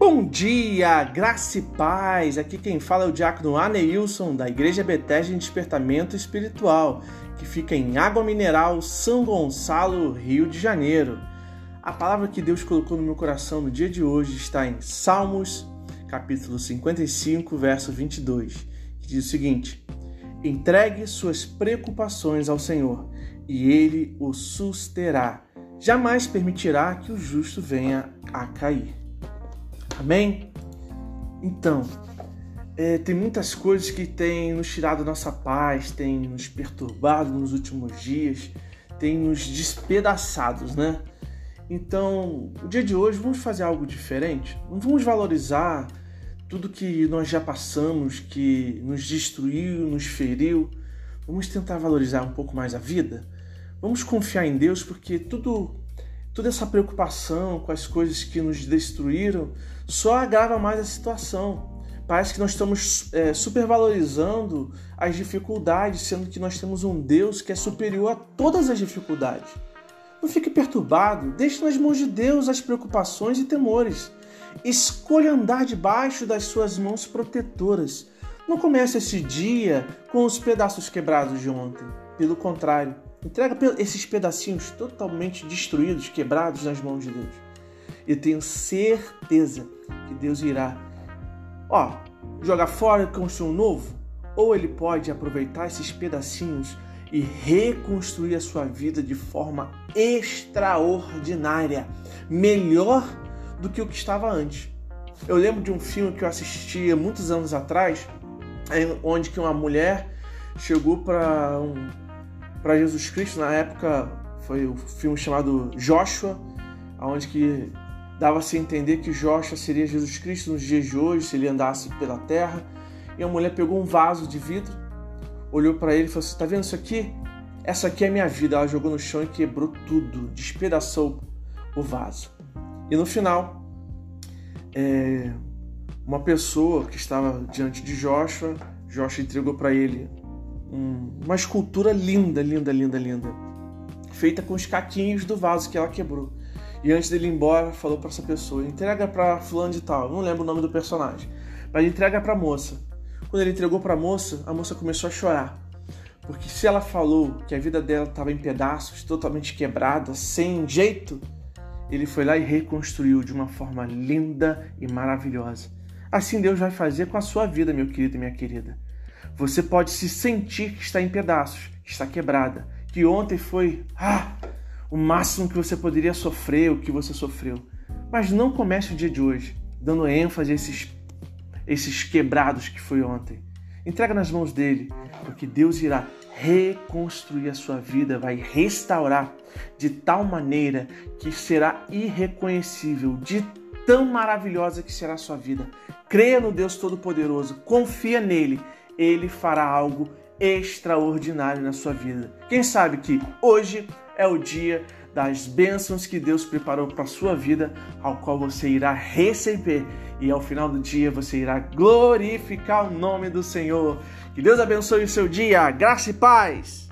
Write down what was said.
Bom dia, graça e paz. Aqui quem fala é o diácono Aneilson, da Igreja Betesda em Despertamento Espiritual, que fica em Água Mineral, São Gonçalo, Rio de Janeiro. A palavra que Deus colocou no meu coração no dia de hoje está em Salmos, capítulo 55, verso 22, que diz o seguinte: Entregue suas preocupações ao Senhor, e ele o susterá. Jamais permitirá que o justo venha a cair. Amém? Então, é, tem muitas coisas que têm nos tirado nossa paz, têm nos perturbado nos últimos dias, têm nos despedaçados, né? Então, o dia de hoje vamos fazer algo diferente. Vamos valorizar tudo que nós já passamos, que nos destruiu, nos feriu. Vamos tentar valorizar um pouco mais a vida. Vamos confiar em Deus, porque tudo toda essa preocupação com as coisas que nos destruíram só agrava mais a situação. Parece que nós estamos é, supervalorizando as dificuldades, sendo que nós temos um Deus que é superior a todas as dificuldades. Não fique perturbado, deixe nas mãos de Deus as preocupações e temores. Escolha andar debaixo das suas mãos protetoras. Não comece esse dia com os pedaços quebrados de ontem. Pelo contrário, Entrega esses pedacinhos totalmente destruídos, quebrados nas mãos de Deus. E tenho certeza que Deus irá, ó, jogar fora e construir um novo, ou ele pode aproveitar esses pedacinhos e reconstruir a sua vida de forma extraordinária, melhor do que o que estava antes. Eu lembro de um filme que eu assistia muitos anos atrás, onde que uma mulher chegou para um, para Jesus Cristo. Na época foi o filme chamado Joshua, onde que dava-se a entender que Joshua seria Jesus Cristo nos dias de hoje, se ele andasse pela terra. E a mulher pegou um vaso de vidro, olhou para ele e falou assim: "Tá vendo isso aqui? Essa aqui é minha vida". Ela jogou no chão e quebrou tudo, despedaçou o vaso. E no final, é, uma pessoa que estava diante de Joshua, Joshua entregou para ele um, uma escultura linda, linda, linda, linda, feita com os caquinhos do vaso que ela quebrou. E antes dele ir embora, falou para essa pessoa: entrega para fulano de tal, não lembro o nome do personagem, mas entrega para a moça. Quando ele entregou para a moça, a moça começou a chorar. Porque se ela falou que a vida dela estava em pedaços, totalmente quebrada, sem jeito, ele foi lá e reconstruiu de uma forma linda e maravilhosa. Assim Deus vai fazer com a sua vida, meu querido e minha querida. Você pode se sentir que está em pedaços, que está quebrada, que ontem foi ah, o máximo que você poderia sofrer, o que você sofreu. Mas não comece o dia de hoje dando ênfase a esses, esses quebrados que foi ontem. Entrega nas mãos dele, porque Deus irá reconstruir a sua vida, vai restaurar de tal maneira que será irreconhecível, de tão maravilhosa que será a sua vida. Creia no Deus Todo-Poderoso, confia nele ele fará algo extraordinário na sua vida. Quem sabe que hoje é o dia das bênçãos que Deus preparou para a sua vida, ao qual você irá receber e ao final do dia você irá glorificar o nome do Senhor. Que Deus abençoe o seu dia, graça e paz.